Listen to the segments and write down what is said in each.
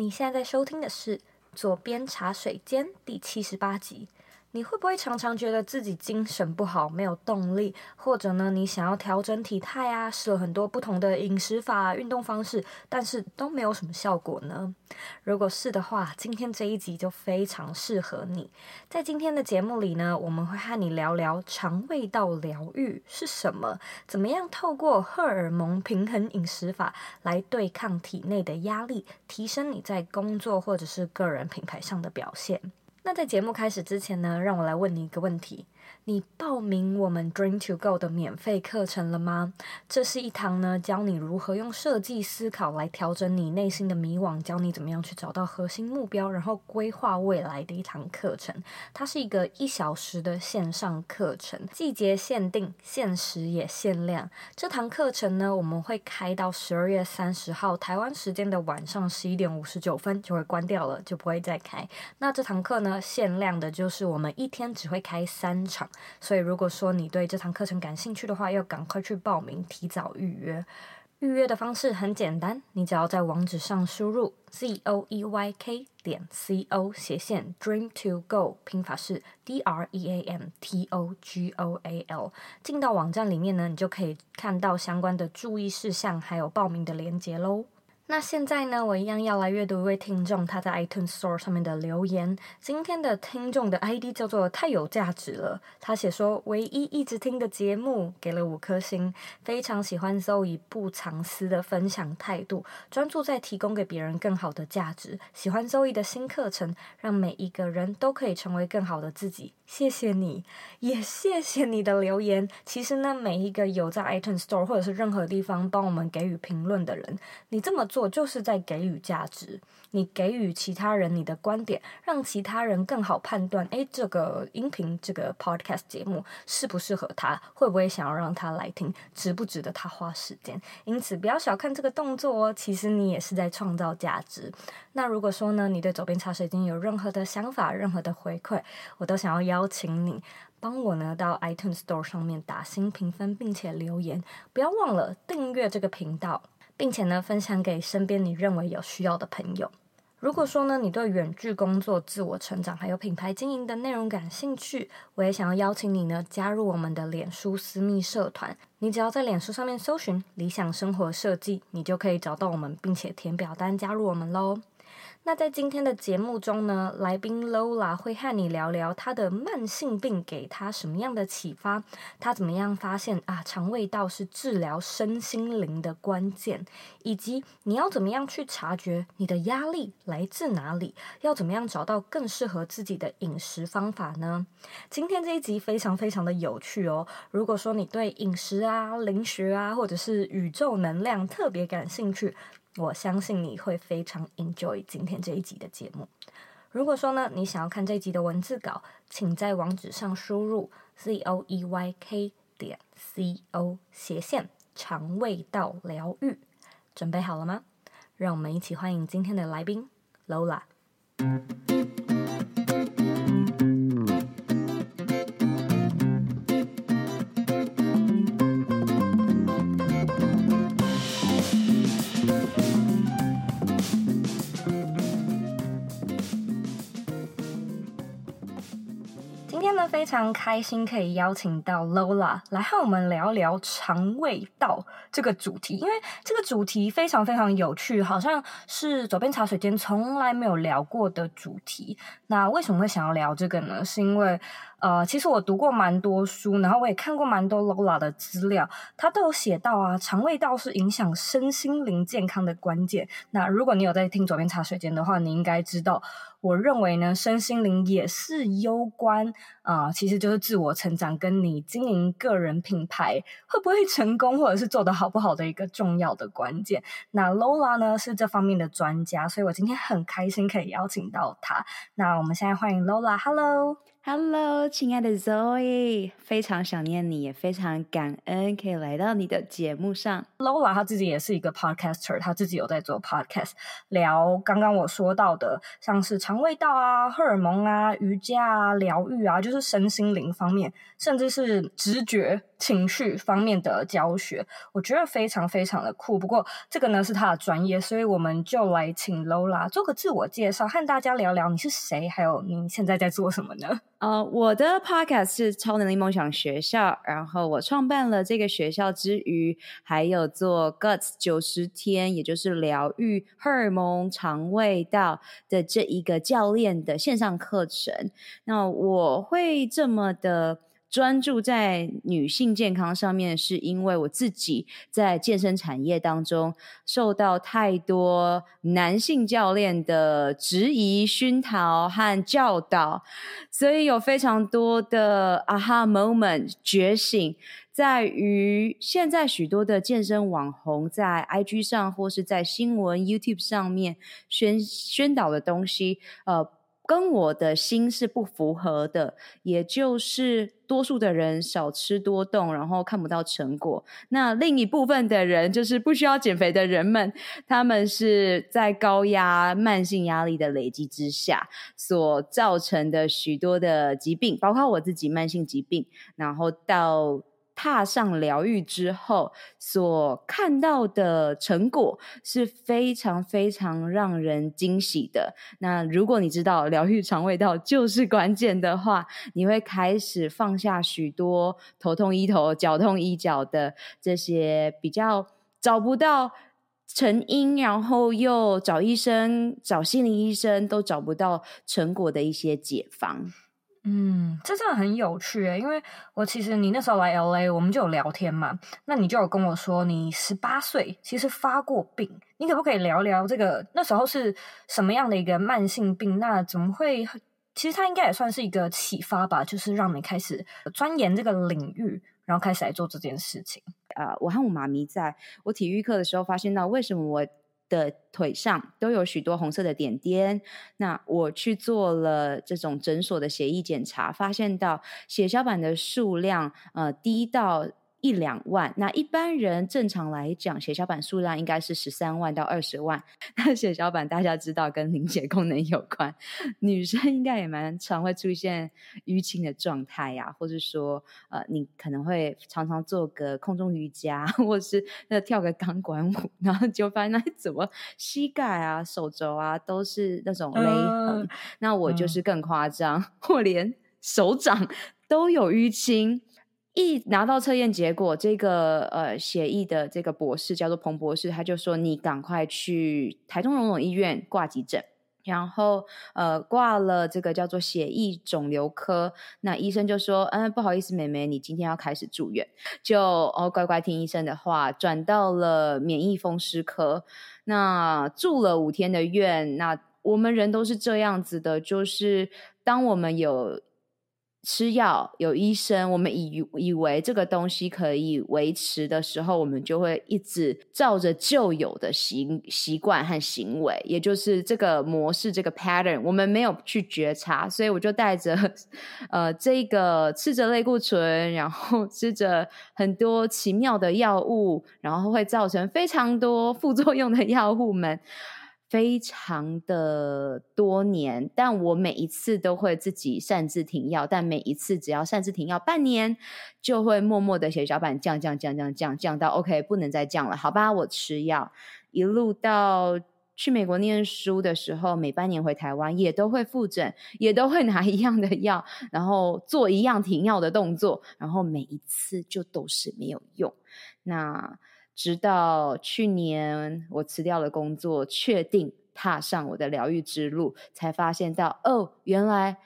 你现在在收听的是《左边茶水间》第七十八集。你会不会常常觉得自己精神不好，没有动力，或者呢，你想要调整体态啊，试了很多不同的饮食法、运动方式，但是都没有什么效果呢？如果是的话，今天这一集就非常适合你。在今天的节目里呢，我们会和你聊聊肠胃道疗愈是什么，怎么样透过荷尔蒙平衡饮食法来对抗体内的压力，提升你在工作或者是个人品牌上的表现。那在节目开始之前呢，让我来问你一个问题。你报名我们 Dream to Go 的免费课程了吗？这是一堂呢，教你如何用设计思考来调整你内心的迷惘，教你怎么样去找到核心目标，然后规划未来的一堂课程。它是一个一小时的线上课程，季节限定，限时也限量。这堂课程呢，我们会开到十二月三十号台湾时间的晚上十一点五十九分就会关掉了，就不会再开。那这堂课呢，限量的就是我们一天只会开三场。所以，如果说你对这堂课程感兴趣的话，要赶快去报名，提早预约。预约的方式很简单，你只要在网址上输入 z o e y k 点 c o 斜线 dream to go，拼法是 d r e a m t o g o a l。进到网站里面呢，你就可以看到相关的注意事项，还有报名的链接喽。那现在呢，我一样要来阅读一位听众他在 iTunes Store 上面的留言。今天的听众的 ID 叫做太有价值了。他写说，唯一一直听的节目，给了五颗星，非常喜欢 Zoe 不藏私的分享态度，专注在提供给别人更好的价值。喜欢 Zoe 的新课程，让每一个人都可以成为更好的自己。谢谢你，也谢谢你的留言。其实呢，每一个有在 iTunes Store 或者是任何地方帮我们给予评论的人，你这么做我就是在给予价值。你给予其他人你的观点，让其他人更好判断，诶，这个音频这个 podcast 节目适不适合他，会不会想要让他来听，值不值得他花时间。因此，不要小看这个动作哦，其实你也是在创造价值。那如果说呢，你对左边茶水间有任何的想法、任何的回馈，我都想要邀请你帮我呢到 iTunes Store 上面打新评分，并且留言。不要忘了订阅这个频道。并且呢，分享给身边你认为有需要的朋友。如果说呢，你对远距工作、自我成长还有品牌经营的内容感兴趣，我也想要邀请你呢，加入我们的脸书私密社团。你只要在脸书上面搜寻“理想生活设计”，你就可以找到我们，并且填表单加入我们喽。那在今天的节目中呢，来宾 Lola 会和你聊聊她的慢性病给她什么样的启发，她怎么样发现啊肠胃道是治疗身心灵的关键，以及你要怎么样去察觉你的压力来自哪里，要怎么样找到更适合自己的饮食方法呢？今天这一集非常非常的有趣哦。如果说你对饮食啊、灵学啊，或者是宇宙能量特别感兴趣，我相信你会非常 enjoy 今天这一集的节目。如果说呢，你想要看这一集的文字稿，请在网址上输入 z o e y k 点 c o 斜线肠胃道疗愈。准备好了吗？让我们一起欢迎今天的来宾 Lola。非常开心可以邀请到 Lola 来和我们聊聊肠胃道这个主题，因为这个主题非常非常有趣，好像是左边茶水间从来没有聊过的主题。那为什么会想要聊这个呢？是因为呃，其实我读过蛮多书，然后我也看过蛮多 Lola 的资料，他都有写到啊，肠胃道是影响身心灵健康的关键。那如果你有在听左边茶水间的话，你应该知道，我认为呢，身心灵也是攸关啊、其实就是自我成长跟你经营个人品牌会不会成功，或者是做得好不好的一个重要的关键。那 Lola 呢是这方面的专家，所以我今天很开心可以邀请到她。那我们现在欢迎 Lola，Hello。Hello，亲爱的 Zoe，非常想念你，也非常感恩可以来到你的节目上。Lola 她自己也是一个 podcaster，她自己有在做 podcast，聊刚刚我说到的，像是肠胃道啊、荷尔蒙啊、瑜伽啊、疗愈啊，就是身心灵方面，甚至是直觉。情绪方面的教学，我觉得非常非常的酷。不过这个呢是他的专业，所以我们就来请 Lola 做个自我介绍，和大家聊聊你是谁，还有你现在在做什么呢？呃，我的 Podcast 是超能力梦想学校，然后我创办了这个学校之余，还有做 Guts 九十天，也就是疗愈荷尔蒙肠胃道的这一个教练的线上课程。那我会这么的。专注在女性健康上面，是因为我自己在健身产业当中受到太多男性教练的质疑、熏陶和教导，所以有非常多的 aha moment 觉醒，在于现在许多的健身网红在 IG 上或是在新闻 YouTube 上面宣宣导的东西，呃。跟我的心是不符合的，也就是多数的人少吃多动，然后看不到成果。那另一部分的人，就是不需要减肥的人们，他们是在高压、慢性压力的累积之下所造成的许多的疾病，包括我自己慢性疾病，然后到。踏上疗愈之后所看到的成果是非常非常让人惊喜的。那如果你知道疗愈肠胃道就是关键的话，你会开始放下许多头痛医头、脚痛医脚的这些比较找不到成因，然后又找医生、找心理医生都找不到成果的一些解方。嗯，这真的很有趣诶，因为我其实你那时候来 LA，我们就有聊天嘛，那你就有跟我说你十八岁其实发过病，你可不可以聊聊这个那时候是什么样的一个慢性病？那怎么会？其实它应该也算是一个启发吧，就是让你开始钻研这个领域，然后开始来做这件事情。呃，我和我妈咪在我体育课的时候发现到，为什么我的腿上都有许多红色的点点。那我去做了这种诊所的血液检查，发现到血小板的数量呃低到。一两万，那一般人正常来讲，血小板数量应该是十三万到二十万。那血小板大家知道跟凝血功能有关，女生应该也蛮常会出现淤青的状态呀，或者说呃，你可能会常常做个空中瑜伽，或是那跳个钢管舞，然后就发现 那怎么膝盖啊、手肘啊都是那种勒痕。嗯、那我就是更夸张，嗯、我连手掌都有淤青。一拿到测验结果，这个呃血液的这个博士叫做彭博士，他就说你赶快去台中荣总医院挂急诊，然后呃挂了这个叫做血液肿瘤科，那医生就说，嗯，不好意思，妹妹，你今天要开始住院，就哦乖乖听医生的话，转到了免疫风湿科，那住了五天的院，那我们人都是这样子的，就是当我们有。吃药有医生，我们以以为这个东西可以维持的时候，我们就会一直照着旧有的习习惯和行为，也就是这个模式，这个 pattern，我们没有去觉察，所以我就带着呃这个吃着类固醇，然后吃着很多奇妙的药物，然后会造成非常多副作用的药物们。非常的多年，但我每一次都会自己擅自停药，但每一次只要擅自停药半年，就会默默的血小板降降降降降降到 OK 不能再降了，好吧，我吃药，一路到去美国念书的时候，每半年回台湾也都会复诊，也都会拿一样的药，然后做一样停药的动作，然后每一次就都是没有用，那。直到去年，我辞掉了工作，确定踏上我的疗愈之路，才发现到哦，原来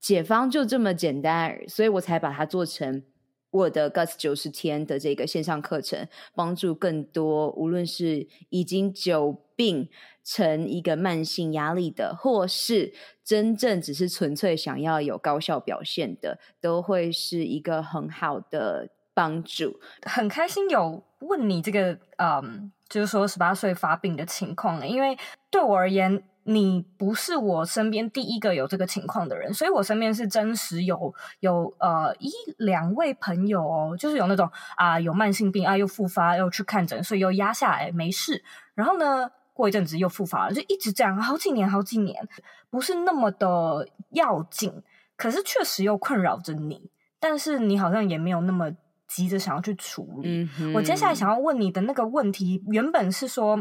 解方就这么简单，所以我才把它做成我的 Guts 九十天的这个线上课程，帮助更多无论是已经久病成一个慢性压力的，或是真正只是纯粹想要有高效表现的，都会是一个很好的帮助。很开心有。问你这个，嗯，就是说十八岁发病的情况？因为对我而言，你不是我身边第一个有这个情况的人，所以我身边是真实有有呃一两位朋友哦，就是有那种啊有慢性病啊又复发又去看诊，所以又压下来没事，然后呢过一阵子又复发了，就一直这样好几年好几年，不是那么的要紧，可是确实又困扰着你，但是你好像也没有那么。急着想要去处理。嗯。我接下来想要问你的那个问题，原本是说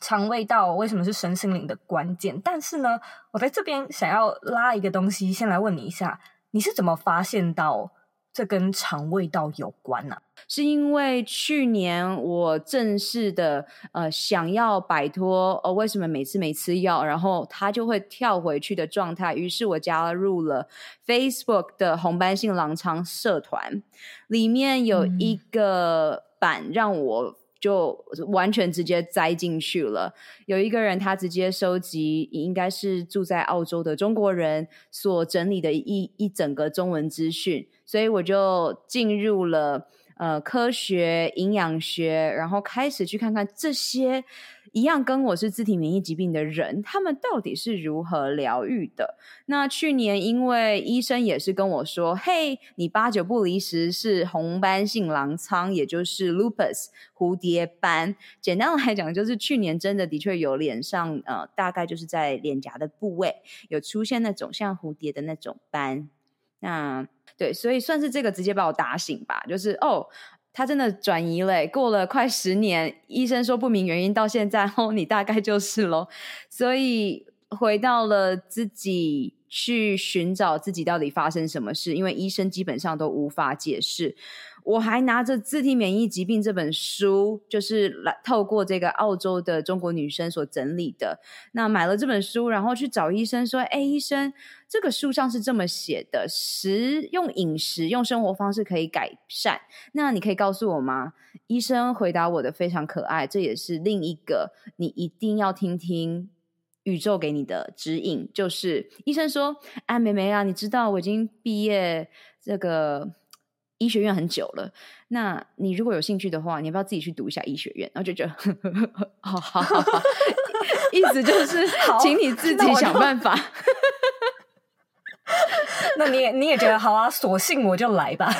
肠胃道为什么是身心灵的关键，但是呢，我在这边想要拉一个东西，先来问你一下，你是怎么发现到？这跟肠胃道有关呢、啊？是因为去年我正式的呃想要摆脱哦，为什么每次没吃药，然后它就会跳回去的状态，于是我加入了 Facebook 的红斑性狼疮社团，里面有一个版让我。就完全直接栽进去了。有一个人，他直接收集，应该是住在澳洲的中国人所整理的一一整个中文资讯，所以我就进入了呃科学营养学，然后开始去看看这些。一样跟我是自体免疫疾病的人，他们到底是如何疗愈的？那去年因为医生也是跟我说：“嘿，你八九不离十是红斑性狼疮，也就是 lupus 蝴蝶斑。”简单来讲，就是去年真的的确有脸上呃，大概就是在脸颊的部位有出现那种像蝴蝶的那种斑。那对，所以算是这个直接把我打醒吧，就是哦。他真的转移了，过了快十年，医生说不明原因，到现在哦，你大概就是咯。所以回到了自己去寻找自己到底发生什么事，因为医生基本上都无法解释。我还拿着《自体免疫疾病》这本书，就是来透过这个澳洲的中国女生所整理的。那买了这本书，然后去找医生说：“哎，医生，这个书上是这么写的，食用饮食用生活方式可以改善。那你可以告诉我吗？”医生回答我的非常可爱，这也是另一个你一定要听听宇宙给你的指引，就是医生说：“哎，妹妹啊，你知道我已经毕业这个。”医学院很久了，那你如果有兴趣的话，你要不要自己去读一下医学院？然后就觉得，好好好好，意思就是，请你自己想办法。那，那你也你也觉得好啊，索性我就来吧。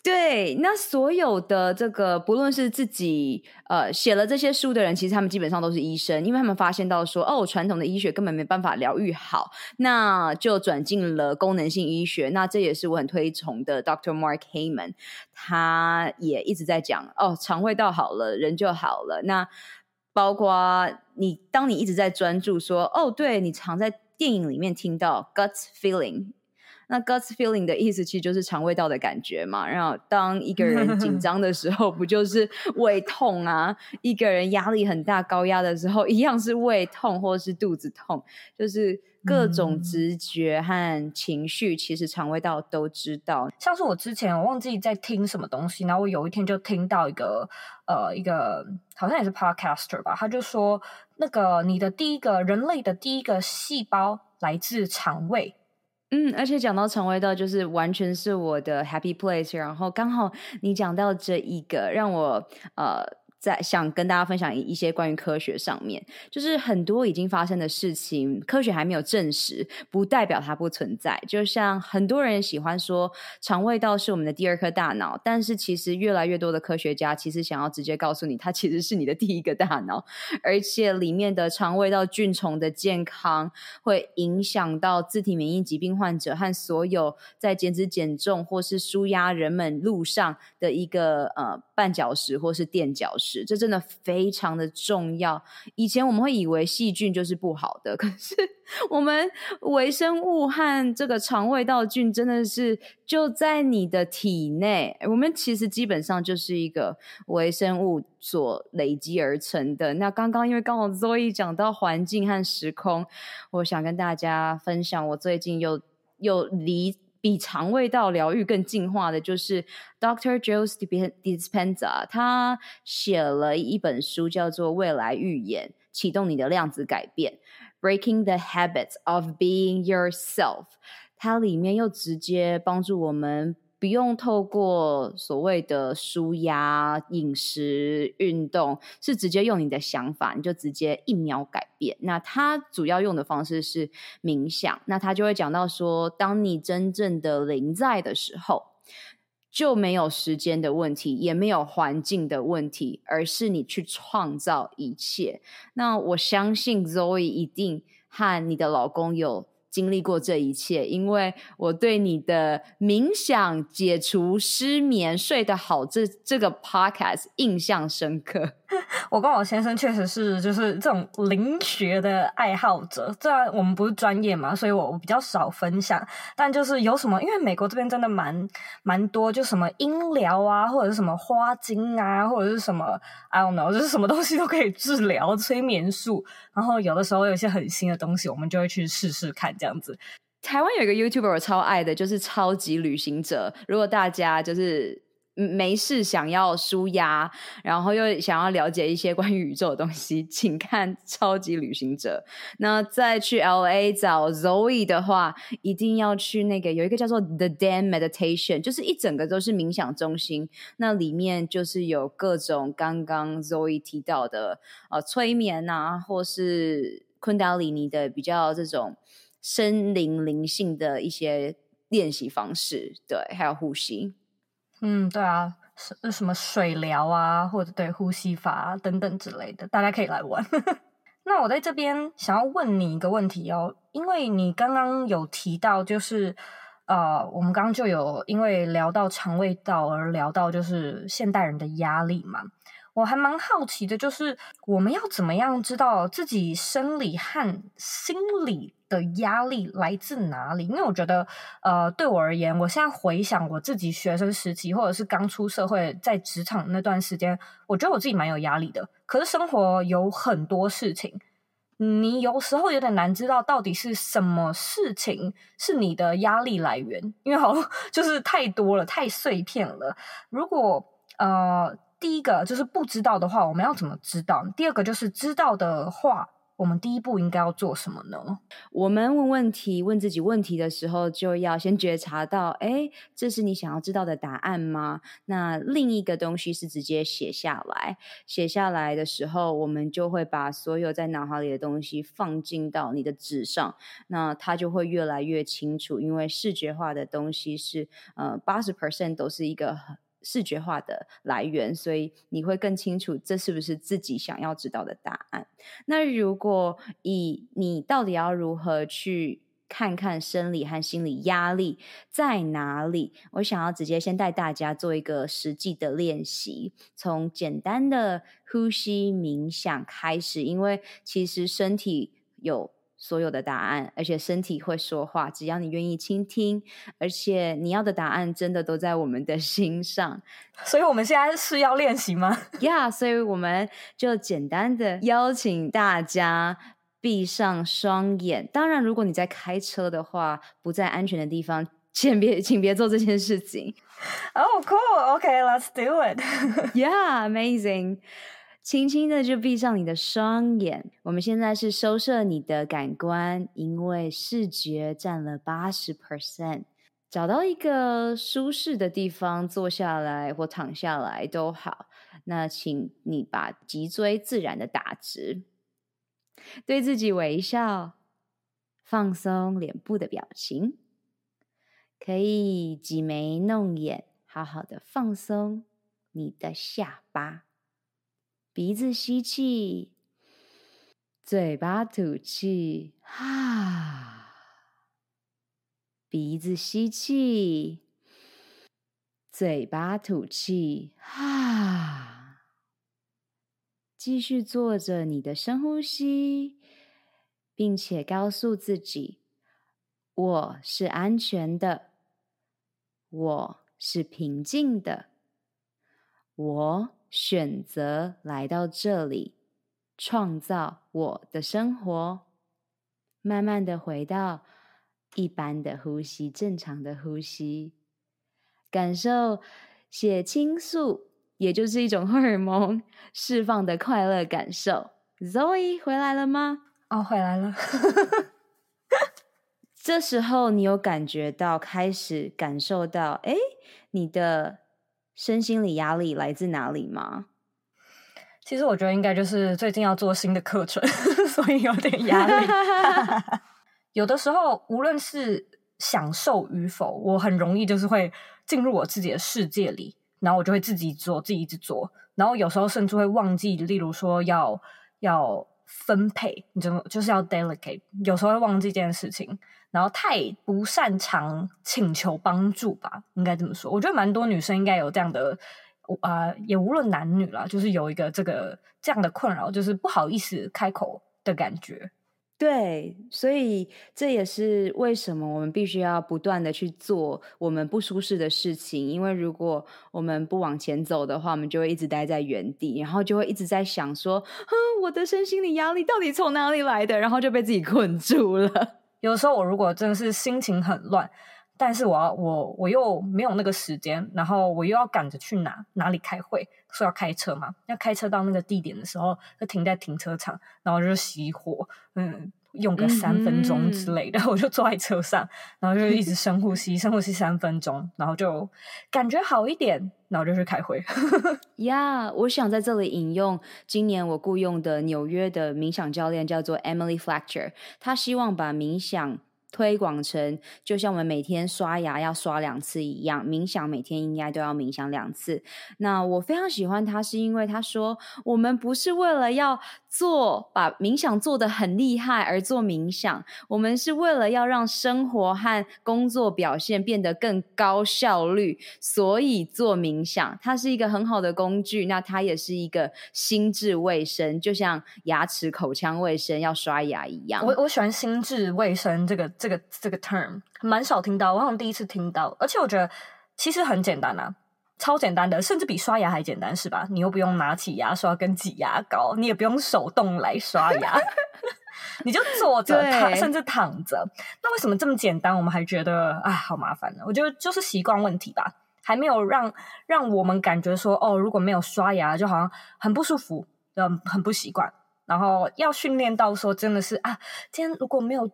对，那所有的这个，不论是自己呃写了这些书的人，其实他们基本上都是医生，因为他们发现到说，哦，传统的医学根本没办法疗愈好，那就转进了功能性医学。那这也是我很推崇的 Dr. Mark Hyman，他也一直在讲，哦，肠胃道好了，人就好了。那包括你，当你一直在专注说，哦，对，你常在电影里面听到 gut feeling。那 gut feeling 的意思其实就是肠胃道的感觉嘛。然后当一个人紧 张的时候，不就是胃痛啊？一个人压力很大、高压的时候，一样是胃痛或是肚子痛，就是各种直觉和情绪，其实肠胃道都知道。像是我之前我忘记在听什么东西，然后我有一天就听到一个呃一个好像也是 podcaster 吧，他就说那个你的第一个人类的第一个细胞来自肠胃。嗯，而且讲到肠胃道，就是完全是我的 happy place。然后刚好你讲到这一个，让我呃。在想跟大家分享一些关于科学上面，就是很多已经发生的事情，科学还没有证实，不代表它不存在。就像很多人喜欢说，肠胃道是我们的第二颗大脑，但是其实越来越多的科学家其实想要直接告诉你，它其实是你的第一个大脑，而且里面的肠胃道菌虫的健康会影响到自体免疫疾病患者和所有在减脂减重或是舒压人们路上的一个呃绊脚石或是垫脚石。这真的非常的重要。以前我们会以为细菌就是不好的，可是我们微生物和这个肠胃道菌真的是就在你的体内。我们其实基本上就是一个微生物所累积而成的。那刚刚因为刚好 Zoe 讲到环境和时空，我想跟大家分享，我最近又又离。比肠胃道疗愈更进化的，就是 Doctor Joe Dispenza，他写了一本书，叫做《未来预言：启动你的量子改变》（Breaking the Habits of Being Yourself）。它里面又直接帮助我们。不用透过所谓的舒压、饮食、运动，是直接用你的想法，你就直接一秒改变。那他主要用的方式是冥想，那他就会讲到说，当你真正的临在的时候，就没有时间的问题，也没有环境的问题，而是你去创造一切。那我相信 Zoe 一定和你的老公有。经历过这一切，因为我对你的冥想解除失眠、睡得好这这个 podcast 印象深刻。我跟我先生确实是就是这种灵学的爱好者，虽然我们不是专业嘛，所以我我比较少分享。但就是有什么，因为美国这边真的蛮蛮多，就什么音疗啊，或者是什么花精啊，或者是什么 I don't know，就是什么东西都可以治疗催眠术。然后有的时候有一些很新的东西，我们就会去试试看这样子。台湾有一个 YouTuber 我超爱的，就是超级旅行者。如果大家就是。没事，想要舒压，然后又想要了解一些关于宇宙的东西，请看《超级旅行者》。那再去 LA 找 Zoe 的话，一定要去那个有一个叫做 The Den Meditation，就是一整个都是冥想中心。那里面就是有各种刚刚 Zoe 提到的呃催眠啊，或是昆达里尼的比较这种身灵灵性的一些练习方式，对，还有呼吸。嗯，对啊，什什么水疗啊，或者对呼吸法等等之类的，大家可以来玩。那我在这边想要问你一个问题哦，因为你刚刚有提到，就是呃，我们刚刚就有因为聊到肠胃道而聊到就是现代人的压力嘛。我还蛮好奇的，就是我们要怎么样知道自己生理和心理的压力来自哪里？因为我觉得，呃，对我而言，我现在回想我自己学生时期，或者是刚出社会在职场那段时间，我觉得我自己蛮有压力的。可是生活有很多事情，你有时候有点难知道到底是什么事情是你的压力来源，因为好 就是太多了，太碎片了。如果呃。第一个就是不知道的话，我们要怎么知道？第二个就是知道的话，我们第一步应该要做什么呢？我们问问题、问自己问题的时候，就要先觉察到，诶，这是你想要知道的答案吗？那另一个东西是直接写下来。写下来的时候，我们就会把所有在脑海里的东西放进到你的纸上，那它就会越来越清楚。因为视觉化的东西是，呃，八十 percent 都是一个很。视觉化的来源，所以你会更清楚这是不是自己想要知道的答案。那如果以你到底要如何去看看生理和心理压力在哪里，我想要直接先带大家做一个实际的练习，从简单的呼吸冥想开始，因为其实身体有。所有的答案，而且身体会说话，只要你愿意倾听，而且你要的答案真的都在我们的 心上。所以我们现在是要练习吗？Yeah，所以我们就简单的邀请大家闭上双眼。当然，如果你在开车的话，不在安全的地方，请别请别做这件事情。Oh, cool. Okay, let's do it. Yeah, amazing. 轻轻的就闭上你的双眼，我们现在是收摄你的感官，因为视觉占了八十 percent。找到一个舒适的地方坐下来或躺下来都好。那请你把脊椎自然的打直，对自己微笑，放松脸部的表情，可以挤眉弄眼，好好的放松你的下巴。鼻子吸气，嘴巴吐气，哈。鼻子吸气，嘴巴吐气，哈。继续做着你的深呼吸，并且告诉自己：我是安全的，我是平静的，我。选择来到这里，创造我的生活，慢慢的回到一般的呼吸，正常的呼吸，感受血清素，也就是一种荷尔蒙释放的快乐感受。Zoe 回来了吗？哦，回来了。这时候你有感觉到，开始感受到，哎，你的。身心理压力来自哪里吗？其实我觉得应该就是最近要做新的课程，所以有点压力。有的时候，无论是享受与否，我很容易就是会进入我自己的世界里，然后我就会自己做，自己一直做，然后有时候甚至会忘记，例如说要要分配，你就就是要 delegate，有时候会忘记这件事情，然后太不擅长请求帮助吧，应该这么说。我觉得蛮多女生应该有这样的，啊，也无论男女啦，就是有一个这个这样的困扰，就是不好意思开口的感觉。对，所以这也是为什么我们必须要不断的去做我们不舒适的事情，因为如果我们不往前走的话，我们就会一直待在原地，然后就会一直在想说，哼，我的身心理压力到底从哪里来的？然后就被自己困住了。有时候我如果真的是心情很乱，但是我要我我又没有那个时间，然后我又要赶着去哪哪里开会，说要开车嘛，要开车到那个地点的时候，就停在停车场，然后就熄火，嗯，用个三分钟之类的，嗯、我就坐在车上，然后就一直深呼吸，深呼吸三分钟，然后就感觉好一点，然后就去开会。呀，yeah, 我想在这里引用今年我雇佣的纽约的冥想教练，叫做 Emily Fletcher，他希望把冥想。推广成就像我们每天刷牙要刷两次一样，冥想每天应该都要冥想两次。那我非常喜欢他，是因为他说我们不是为了要做把冥想做得很厉害而做冥想，我们是为了要让生活和工作表现变得更高效率，所以做冥想。它是一个很好的工具，那它也是一个心智卫生，就像牙齿、口腔卫生要刷牙一样。我我喜欢心智卫生这个。这个这个 term 蛮少听到，我好像第一次听到，而且我觉得其实很简单啊，超简单的，甚至比刷牙还简单，是吧？你又不用拿起牙刷跟挤牙膏，你也不用手动来刷牙，你就坐着躺，对甚至躺着。那为什么这么简单，我们还觉得啊，好麻烦呢？我觉得就是习惯问题吧，还没有让让我们感觉说哦，如果没有刷牙，就好像很不舒服，嗯，很不习惯。然后要训练到说，真的是啊，今天如果没有。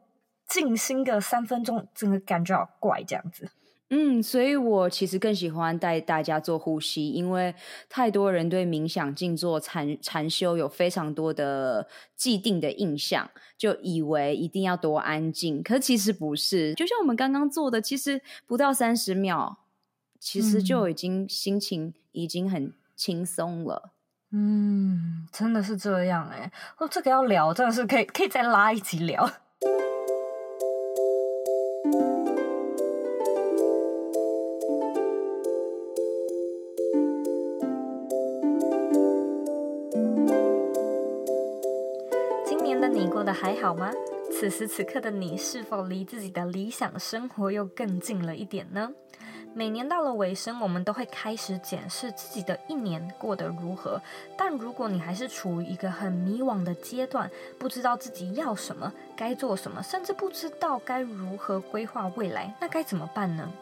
静心个三分钟，真的感觉好怪这样子。嗯，所以我其实更喜欢带大家做呼吸，因为太多人对冥想、静坐、禅禅修有非常多的既定的印象，就以为一定要多安静。可其实不是，就像我们刚刚做的，其实不到三十秒，其实就已经心情已经很轻松了。嗯，真的是这样哎、欸。哦，这个要聊，真的是可以可以再拉一集聊。还好吗？此时此刻的你，是否离自己的理想生活又更近了一点呢？每年到了尾声，我们都会开始检视自己的一年过得如何。但如果你还是处于一个很迷惘的阶段，不知道自己要什么、该做什么，甚至不知道该如何规划未来，那该怎么办呢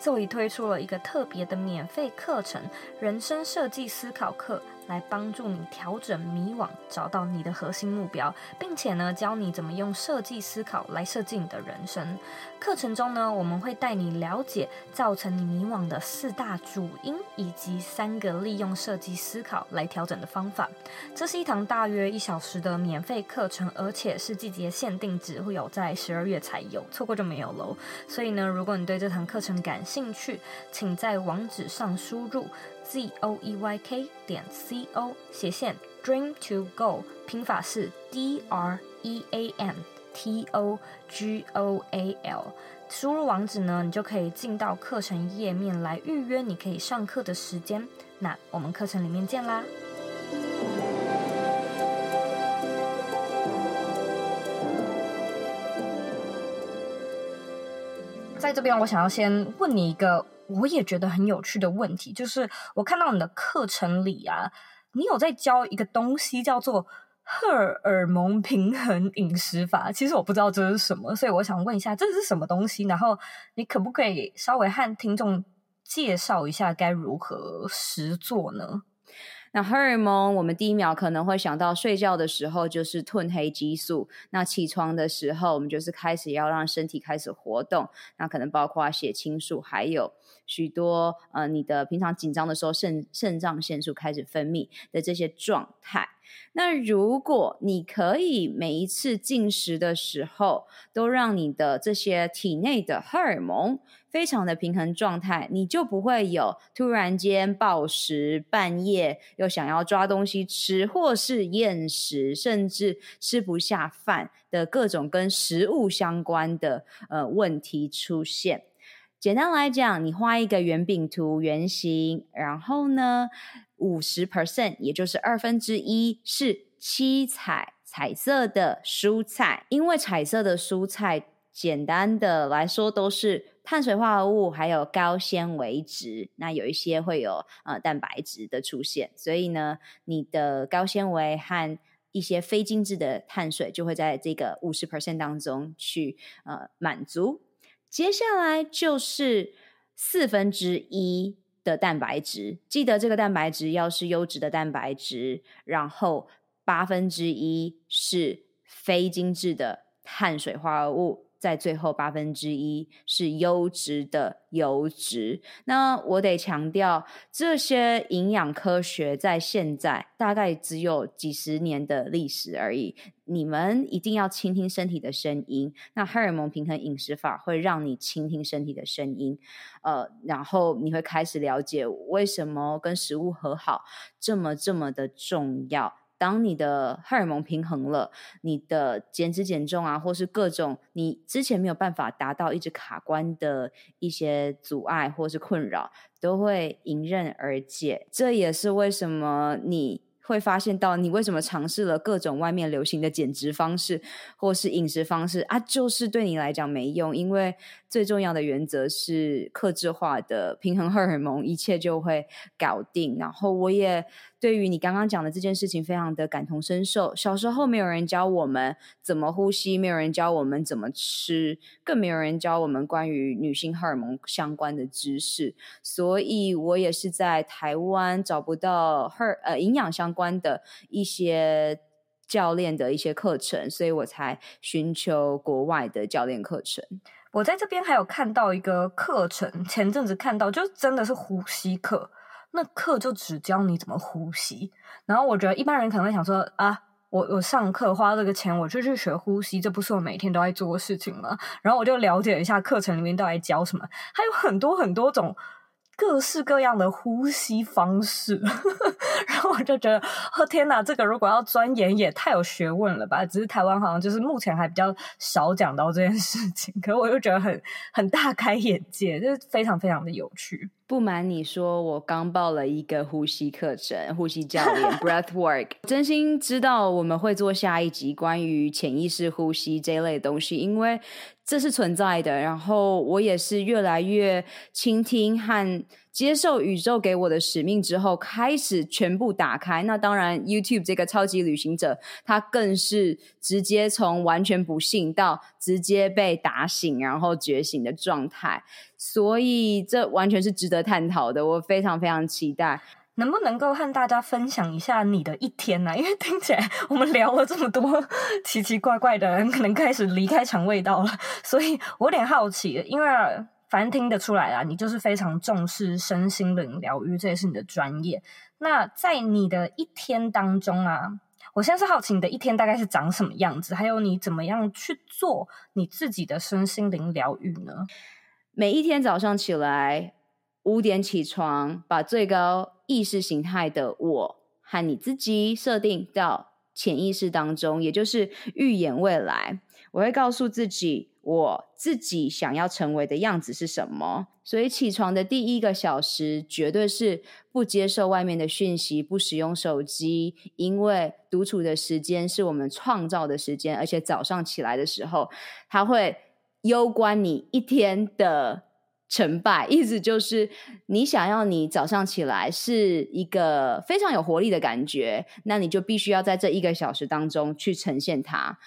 ？Zoe 推出了一个特别的免费课程——人生设计思考课。来帮助你调整迷惘，找到你的核心目标，并且呢，教你怎么用设计思考来设计你的人生。课程中呢，我们会带你了解造成你迷惘的四大主因，以及三个利用设计思考来调整的方法。这是一堂大约一小时的免费课程，而且是季节限定，只会有在十二月才有，错过就没有喽。所以呢，如果你对这堂课程感兴趣，请在网址上输入。Z o e y k 点 c o 斜线 dream to go，拼法是 d r e a m t o g o a l。输入网址呢，你就可以进到课程页面来预约你可以上课的时间。那我们课程里面见啦！在这边，我想要先问你一个。我也觉得很有趣的问题，就是我看到你的课程里啊，你有在教一个东西叫做荷尔蒙平衡饮食法。其实我不知道这是什么，所以我想问一下，这是什么东西？然后你可不可以稍微和听众介绍一下该如何实做呢？那荷尔蒙，我们第一秒可能会想到睡觉的时候就是褪黑激素，那起床的时候我们就是开始要让身体开始活动，那可能包括血清素，还有。许多呃，你的平常紧张的时候，肾肾上腺素开始分泌的这些状态。那如果你可以每一次进食的时候，都让你的这些体内的荷尔蒙非常的平衡状态，你就不会有突然间暴食、半夜又想要抓东西吃，或是厌食，甚至吃不下饭的各种跟食物相关的呃问题出现。简单来讲，你画一个圆饼图，圆形，然后呢，五十 percent，也就是二分之一是七彩彩色的蔬菜，因为彩色的蔬菜，简单的来说都是碳水化合物，还有高纤维质，那有一些会有呃蛋白质的出现，所以呢，你的高纤维和一些非精致的碳水就会在这个五十 percent 当中去呃满足。接下来就是四分之一。的蛋白质，记得这个蛋白质要是优质的蛋白质，然后八分之一是非精致的碳水化合物。在最后八分之一是优质的油脂。那我得强调，这些营养科学在现在大概只有几十年的历史而已。你们一定要倾听身体的声音。那荷尔蒙平衡饮食法会让你倾听身体的声音，呃，然后你会开始了解为什么跟食物和好这么这么的重要。当你的荷尔蒙平衡了，你的减脂减重啊，或是各种你之前没有办法达到一直卡关的一些阻碍或是困扰，都会迎刃而解。这也是为什么你会发现到你为什么尝试了各种外面流行的减脂方式或是饮食方式啊，就是对你来讲没用，因为最重要的原则是克制化的平衡荷尔蒙，一切就会搞定。然后我也。对于你刚刚讲的这件事情，非常的感同身受。小时候没有人教我们怎么呼吸，没有人教我们怎么吃，更没有人教我们关于女性荷尔蒙相关的知识。所以我也是在台湾找不到荷呃营养相关的一些教练的一些课程，所以我才寻求国外的教练课程。我在这边还有看到一个课程，前阵子看到，就真的是呼吸课。那课就只教你怎么呼吸，然后我觉得一般人可能会想说啊，我我上课花这个钱，我就去学呼吸，这不是我每天都在做的事情吗？然后我就了解一下课程里面到底教什么，还有很多很多种。各式各样的呼吸方式，然后我就觉得，哦天哪，这个如果要钻研也太有学问了吧？只是台湾好像就是目前还比较少讲到这件事情，可是我又觉得很很大开眼界，就是非常非常的有趣。不瞒你说，我刚报了一个呼吸课程，呼吸教练 （Breath Work）。真心知道我们会做下一集关于潜意识呼吸这一类的东西，因为。这是存在的，然后我也是越来越倾听和接受宇宙给我的使命之后，开始全部打开。那当然，YouTube 这个超级旅行者，他更是直接从完全不信到直接被打醒，然后觉醒的状态。所以这完全是值得探讨的，我非常非常期待。能不能够和大家分享一下你的一天呢？因为听起来我们聊了这么多奇奇怪怪的人，可能开始离开肠胃道了，所以我有点好奇。因为反正听得出来啊，你就是非常重视身心灵疗愈，这也是你的专业。那在你的一天当中啊，我现在是好奇你的一天大概是长什么样子，还有你怎么样去做你自己的身心灵疗愈呢？每一天早上起来，五点起床，把最高意识形态的我和你自己设定到潜意识当中，也就是预演未来。我会告诉自己，我自己想要成为的样子是什么。所以起床的第一个小时，绝对是不接受外面的讯息，不使用手机，因为独处的时间是我们创造的时间，而且早上起来的时候，它会攸关你一天的。成败，意思就是你想要你早上起来是一个非常有活力的感觉，那你就必须要在这一个小时当中去呈现它。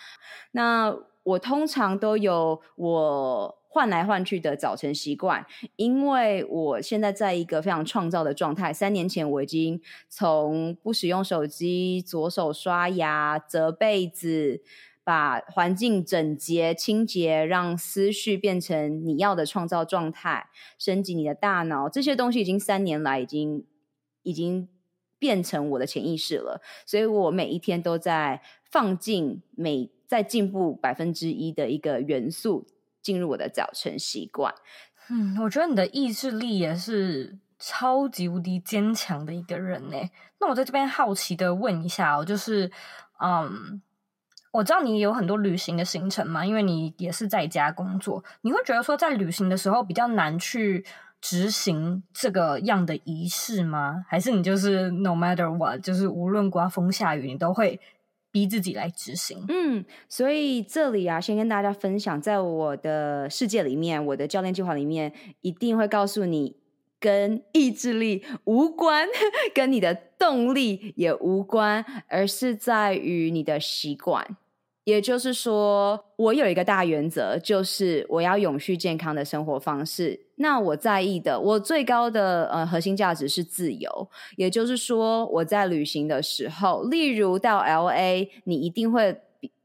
那我通常都有我换来换去的早晨习惯，因为我现在在一个非常创造的状态。三年前我已经从不使用手机，左手刷牙、折被子。把环境整洁、清洁，让思绪变成你要的创造状态，升级你的大脑，这些东西已经三年来已经已经变成我的潜意识了，所以我每一天都在放进每再进步百分之一的一个元素进入我的早晨习惯。嗯，我觉得你的意志力也是超级无敌坚强的一个人呢。那我在这边好奇的问一下哦，就是，嗯，我知道你有很多旅行的行程嘛，因为你也是在家工作，你会觉得说在旅行的时候比较难去执行这个样的仪式吗？还是你就是 no matter what，就是无论刮风下雨，你都会？逼自己来执行。嗯，所以这里啊，先跟大家分享，在我的世界里面，我的教练计划里面，一定会告诉你，跟意志力无关，跟你的动力也无关，而是在于你的习惯。也就是说，我有一个大原则，就是我要永续健康的生活方式。那我在意的，我最高的呃核心价值是自由。也就是说，我在旅行的时候，例如到 LA，你一定会。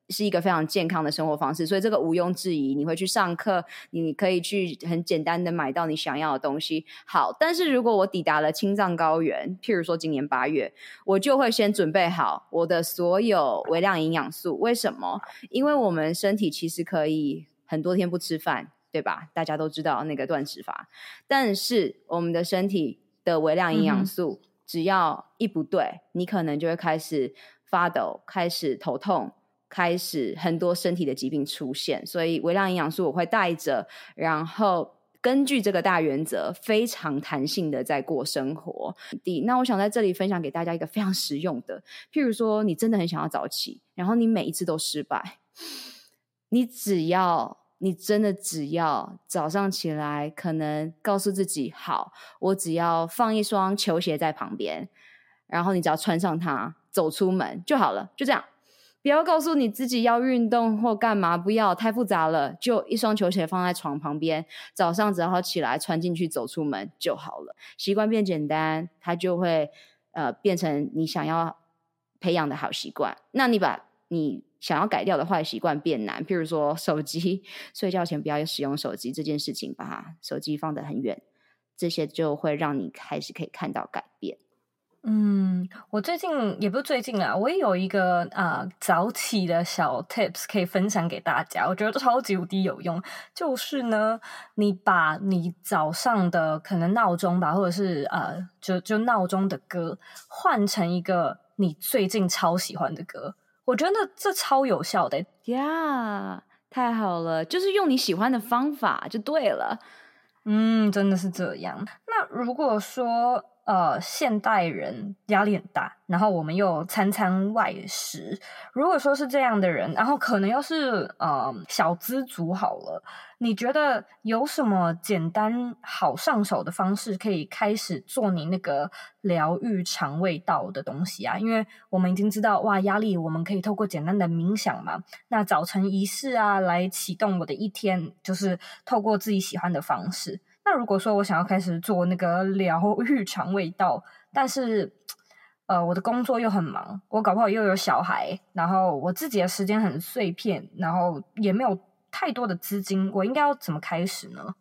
是一个非常健康的生活方式，所以这个毋庸置疑。你会去上课，你可以去很简单的买到你想要的东西。好，但是如果我抵达了青藏高原，譬如说今年八月，我就会先准备好我的所有微量营养素。为什么？因为我们身体其实可以很多天不吃饭，对吧？大家都知道那个断食法，但是我们的身体的微量营养素只要一不对，你可能就会开始发抖，开始头痛。开始很多身体的疾病出现，所以微量营养素我会带着，然后根据这个大原则，非常弹性的在过生活。第那我想在这里分享给大家一个非常实用的，譬如说你真的很想要早起，然后你每一次都失败，你只要你真的只要早上起来，可能告诉自己好，我只要放一双球鞋在旁边，然后你只要穿上它走出门就好了，就这样。不要告诉你自己要运动或干嘛，不要太复杂了，就一双球鞋放在床旁边，早上只要起来穿进去走出门就好了。习惯变简单，它就会呃变成你想要培养的好习惯。那你把你想要改掉的坏习惯变难，譬如说手机，睡觉前不要使用手机这件事情，把手机放得很远，这些就会让你开始可以看到改变。嗯，我最近也不是最近啦，我也有一个啊、呃、早起的小 tips 可以分享给大家，我觉得超级无敌有用。就是呢，你把你早上的可能闹钟吧，或者是呃，就就闹钟的歌换成一个你最近超喜欢的歌，我觉得这超有效的呀，yeah, 太好了，就是用你喜欢的方法就对了。嗯，真的是这样。那如果说。呃，现代人压力很大，然后我们又餐餐外食。如果说是这样的人，然后可能又是呃小资族好了，你觉得有什么简单好上手的方式可以开始做你那个疗愈肠胃道的东西啊？因为我们已经知道，哇，压力我们可以透过简单的冥想嘛，那早晨仪式啊，来启动我的一天，就是透过自己喜欢的方式。那如果说我想要开始做那个疗愈肠胃道，但是呃我的工作又很忙，我搞不好又有小孩，然后我自己的时间很碎片，然后也没有太多的资金，我应该要怎么开始呢？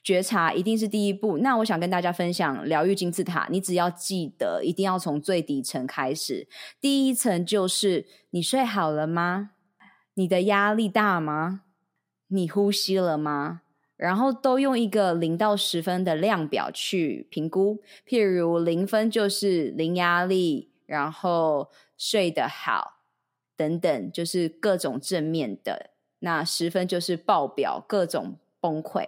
觉察一定是第一步。那我想跟大家分享疗愈金字塔，你只要记得一定要从最底层开始。第一层就是你睡好了吗？你的压力大吗？你呼吸了吗？然后都用一个零到十分的量表去评估，譬如零分就是零压力，然后睡得好等等，就是各种正面的。那十分就是爆表，各种崩溃。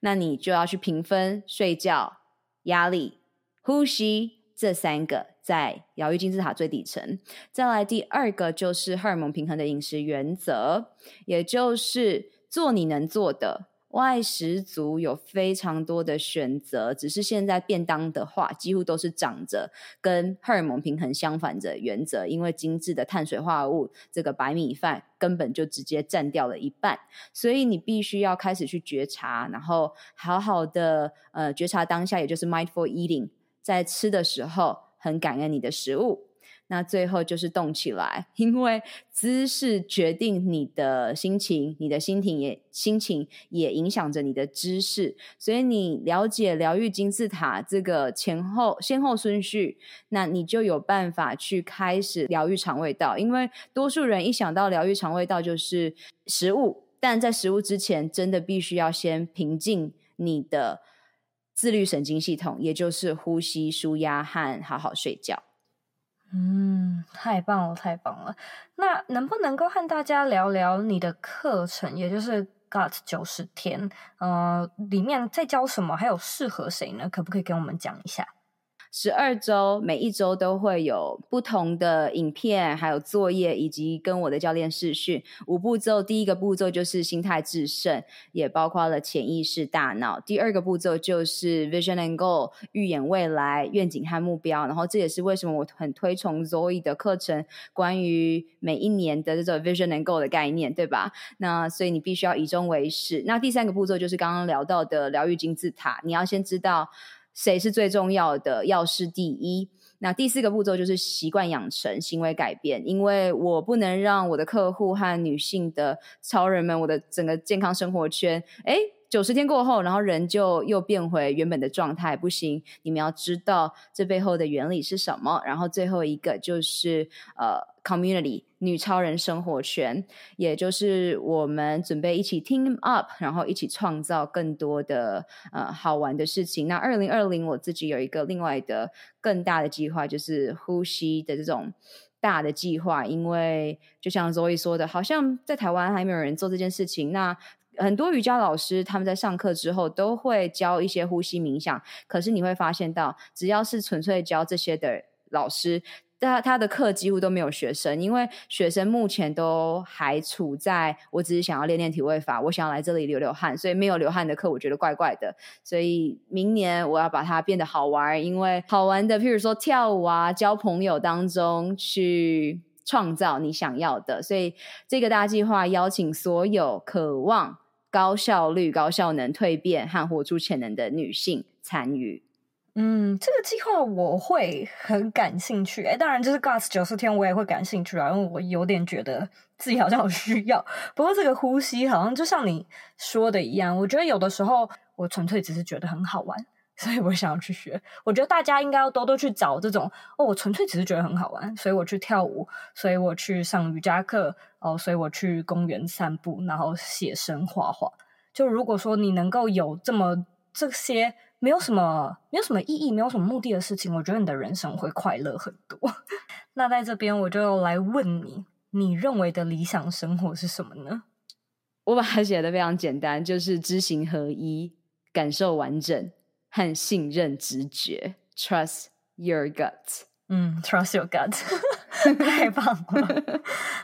那你就要去评分，睡觉、压力、呼吸这三个在疗愈金字塔最底层。再来第二个就是荷尔蒙平衡的饮食原则，也就是做你能做的。外食族有非常多的选择，只是现在便当的话，几乎都是长着跟荷尔蒙平衡相反的原则，因为精致的碳水化合物，这个白米饭根本就直接占掉了一半，所以你必须要开始去觉察，然后好好的呃觉察当下，也就是 mindful eating，在吃的时候很感恩你的食物。那最后就是动起来，因为姿势决定你的心情，你的心情也心情也影响着你的姿势。所以你了解疗愈金字塔这个前后先后顺序，那你就有办法去开始疗愈肠胃道。因为多数人一想到疗愈肠胃道就是食物，但在食物之前，真的必须要先平静你的。自律神经系统，也就是呼吸、舒压和好好睡觉。嗯，太棒了，太棒了。那能不能够和大家聊聊你的课程，也就是 GOT 九十天？呃，里面在教什么，还有适合谁呢？可不可以给我们讲一下？十二周，每一周都会有不同的影片，还有作业，以及跟我的教练视讯。五步骤，第一个步骤就是心态致胜，也包括了潜意识、大脑。第二个步骤就是 Vision and Goal，预演未来愿景和目标。然后这也是为什么我很推崇 Zoe 的课程，关于每一年的这种 Vision and Goal 的概念，对吧？那所以你必须要以终为始。那第三个步骤就是刚刚聊到的疗愈金字塔，你要先知道。谁是最重要的？要是第一。那第四个步骤就是习惯养成、行为改变，因为我不能让我的客户和女性的超人们，我的整个健康生活圈，诶九十天过后，然后人就又变回原本的状态，不行。你们要知道这背后的原理是什么。然后最后一个就是呃，community 女超人生活圈，也就是我们准备一起 team up，然后一起创造更多的呃好玩的事情。那二零二零我自己有一个另外的更大的计划，就是呼吸的这种大的计划。因为就像 Zoe 说的，好像在台湾还没有人做这件事情。那很多瑜伽老师他们在上课之后都会教一些呼吸冥想，可是你会发现到，只要是纯粹教这些的老师，他他的课几乎都没有学生，因为学生目前都还处在我只是想要练练体位法，我想要来这里流流汗，所以没有流汗的课我觉得怪怪的。所以明年我要把它变得好玩，因为好玩的，譬如说跳舞啊、交朋友当中去创造你想要的。所以这个大计划邀请所有渴望。高效率、高效能蜕变和活出潜能的女性参与。嗯，这个计划我会很感兴趣。哎，当然，就是 GOT 九十天我也会感兴趣啊，因为我有点觉得 自己好像有需要。不过这个呼吸好像就像你说的一样，我觉得有的时候我纯粹只是觉得很好玩。所以我想要去学，我觉得大家应该要多多去找这种哦。我纯粹只是觉得很好玩，所以我去跳舞，所以我去上瑜伽课哦，所以我去公园散步，然后写生画画。就如果说你能够有这么这些没有什么没有什么意义、没有什么目的的事情，我觉得你的人生会快乐很多。那在这边我就来问你，你认为的理想生活是什么呢？我把它写得非常简单，就是知行合一，感受完整。和信任直觉，trust your gut。嗯，trust your gut，太棒了。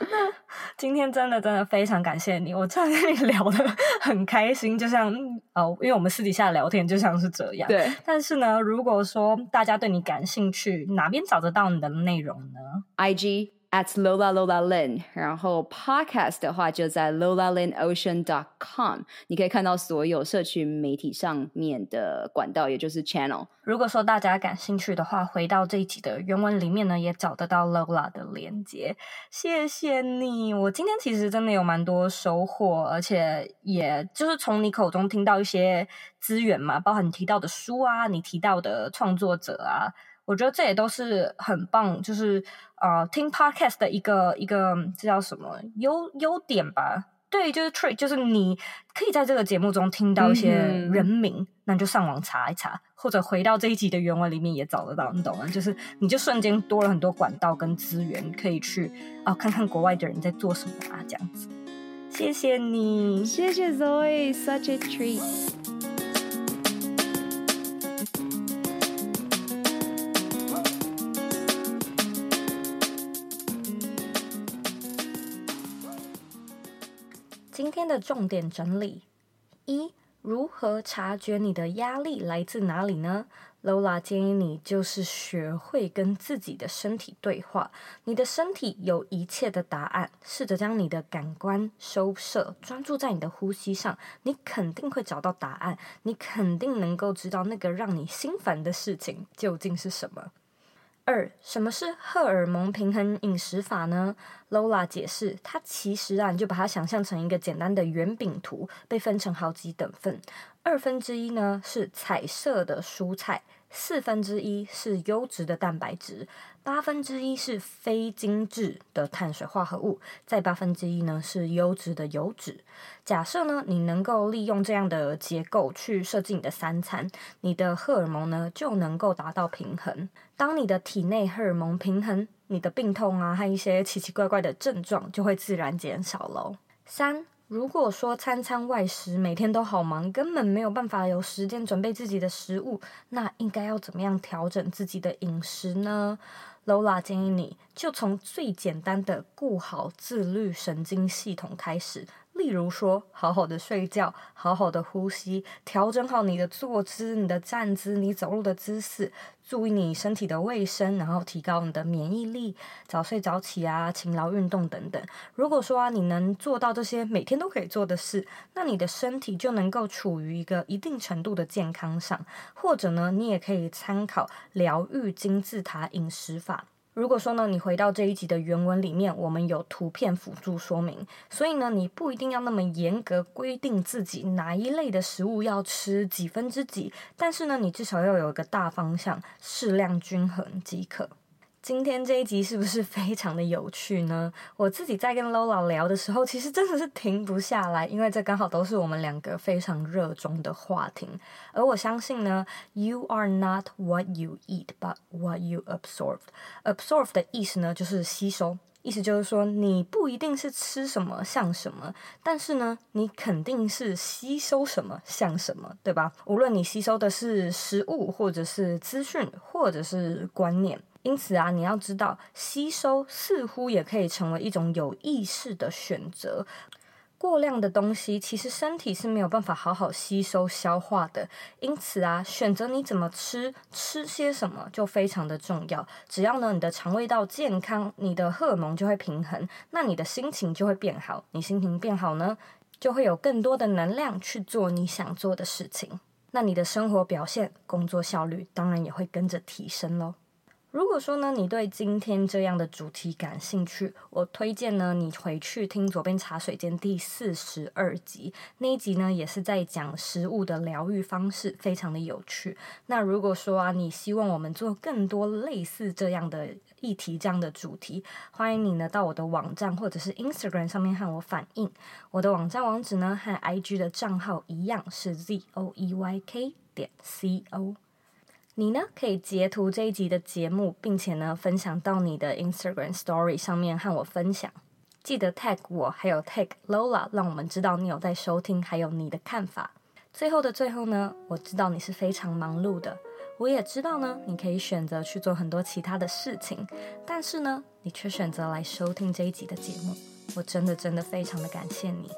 那今天真的真的非常感谢你，我真的跟你聊的很开心，就像哦，因为我们私底下聊天就像是这样。对。但是呢，如果说大家对你感兴趣，哪边找得到你的内容呢？IG。At Lola Lola Lin，然后 podcast 的话就在 Lola Lin Ocean dot com，你可以看到所有社群媒体上面的管道，也就是 channel。如果说大家感兴趣的话，回到这一集的原文里面呢，也找得到 Lola 的连接。谢谢你，我今天其实真的有蛮多收获，而且也就是从你口中听到一些资源嘛，包含你提到的书啊，你提到的创作者啊。我觉得这也都是很棒，就是呃，听 podcast 的一个一个这叫什么优优点吧？对，就是 trick，就是你可以在这个节目中听到一些人名，嗯、那你就上网查一查，或者回到这一集的原文里面也找得到，你懂吗？就是你就瞬间多了很多管道跟资源，可以去啊、呃、看看国外的人在做什么啊，这样子。谢谢你，谢谢 Zoe，such a treat。今天的重点整理：一、如何察觉你的压力来自哪里呢？Lola 建议你就是学会跟自己的身体对话。你的身体有一切的答案。试着将你的感官收摄，专注在你的呼吸上，你肯定会找到答案。你肯定能够知道那个让你心烦的事情究竟是什么。二，什么是荷尔蒙平衡饮食法呢？Lola 解释，它其实啊，你就把它想象成一个简单的圆饼图，被分成好几等份。二分之一呢是彩色的蔬菜，四分之一是优质的蛋白质。八分之一是非精致的碳水化合物，再八分之一呢是优质的油脂。假设呢你能够利用这样的结构去设计你的三餐，你的荷尔蒙呢就能够达到平衡。当你的体内荷尔蒙平衡，你的病痛啊和一些奇奇怪怪的症状就会自然减少喽。三。如果说餐餐外食，每天都好忙，根本没有办法有时间准备自己的食物，那应该要怎么样调整自己的饮食呢？Lola 建议你就从最简单的顾好自律神经系统开始。例如说，好好的睡觉，好好的呼吸，调整好你的坐姿、你的站姿、你走路的姿势，注意你身体的卫生，然后提高你的免疫力，早睡早起啊，勤劳运动等等。如果说啊，你能做到这些每天都可以做的事，那你的身体就能够处于一个一定程度的健康上。或者呢，你也可以参考疗愈金字塔饮食法。如果说呢，你回到这一集的原文里面，我们有图片辅助说明，所以呢，你不一定要那么严格规定自己哪一类的食物要吃几分之几，但是呢，你至少要有一个大方向，适量均衡即可。今天这一集是不是非常的有趣呢？我自己在跟 Lola 聊的时候，其实真的是停不下来，因为这刚好都是我们两个非常热衷的话题。而我相信呢，You are not what you eat, but what you absorb. Absorb 的意思呢，就是吸收，意思就是说，你不一定是吃什么像什么，但是呢，你肯定是吸收什么像什么，对吧？无论你吸收的是食物，或者是资讯，或者是观念。因此啊，你要知道，吸收似乎也可以成为一种有意识的选择。过量的东西，其实身体是没有办法好好吸收消化的。因此啊，选择你怎么吃，吃些什么，就非常的重要。只要呢，你的肠胃道健康，你的荷尔蒙就会平衡，那你的心情就会变好。你心情变好呢，就会有更多的能量去做你想做的事情。那你的生活表现、工作效率，当然也会跟着提升喽。如果说呢，你对今天这样的主题感兴趣，我推荐呢，你回去听《左边茶水间》第四十二集，那一集呢也是在讲食物的疗愈方式，非常的有趣。那如果说啊，你希望我们做更多类似这样的议题、这样的主题，欢迎你呢到我的网站或者是 Instagram 上面和我反映。我的网站网址呢和 IG 的账号一样是 Z O E Y K 点 C O。你呢，可以截图这一集的节目，并且呢分享到你的 Instagram Story 上面和我分享。记得 tag 我，还有 tag Lola，让我们知道你有在收听，还有你的看法。最后的最后呢，我知道你是非常忙碌的，我也知道呢，你可以选择去做很多其他的事情，但是呢，你却选择来收听这一集的节目，我真的真的非常的感谢你。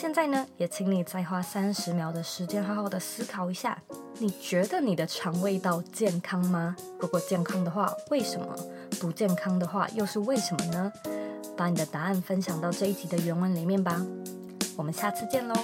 现在呢，也请你再花三十秒的时间，好好的思考一下，你觉得你的肠胃道健康吗？如果健康的话，为什么？不健康的话，又是为什么呢？把你的答案分享到这一集的原文里面吧。我们下次见喽。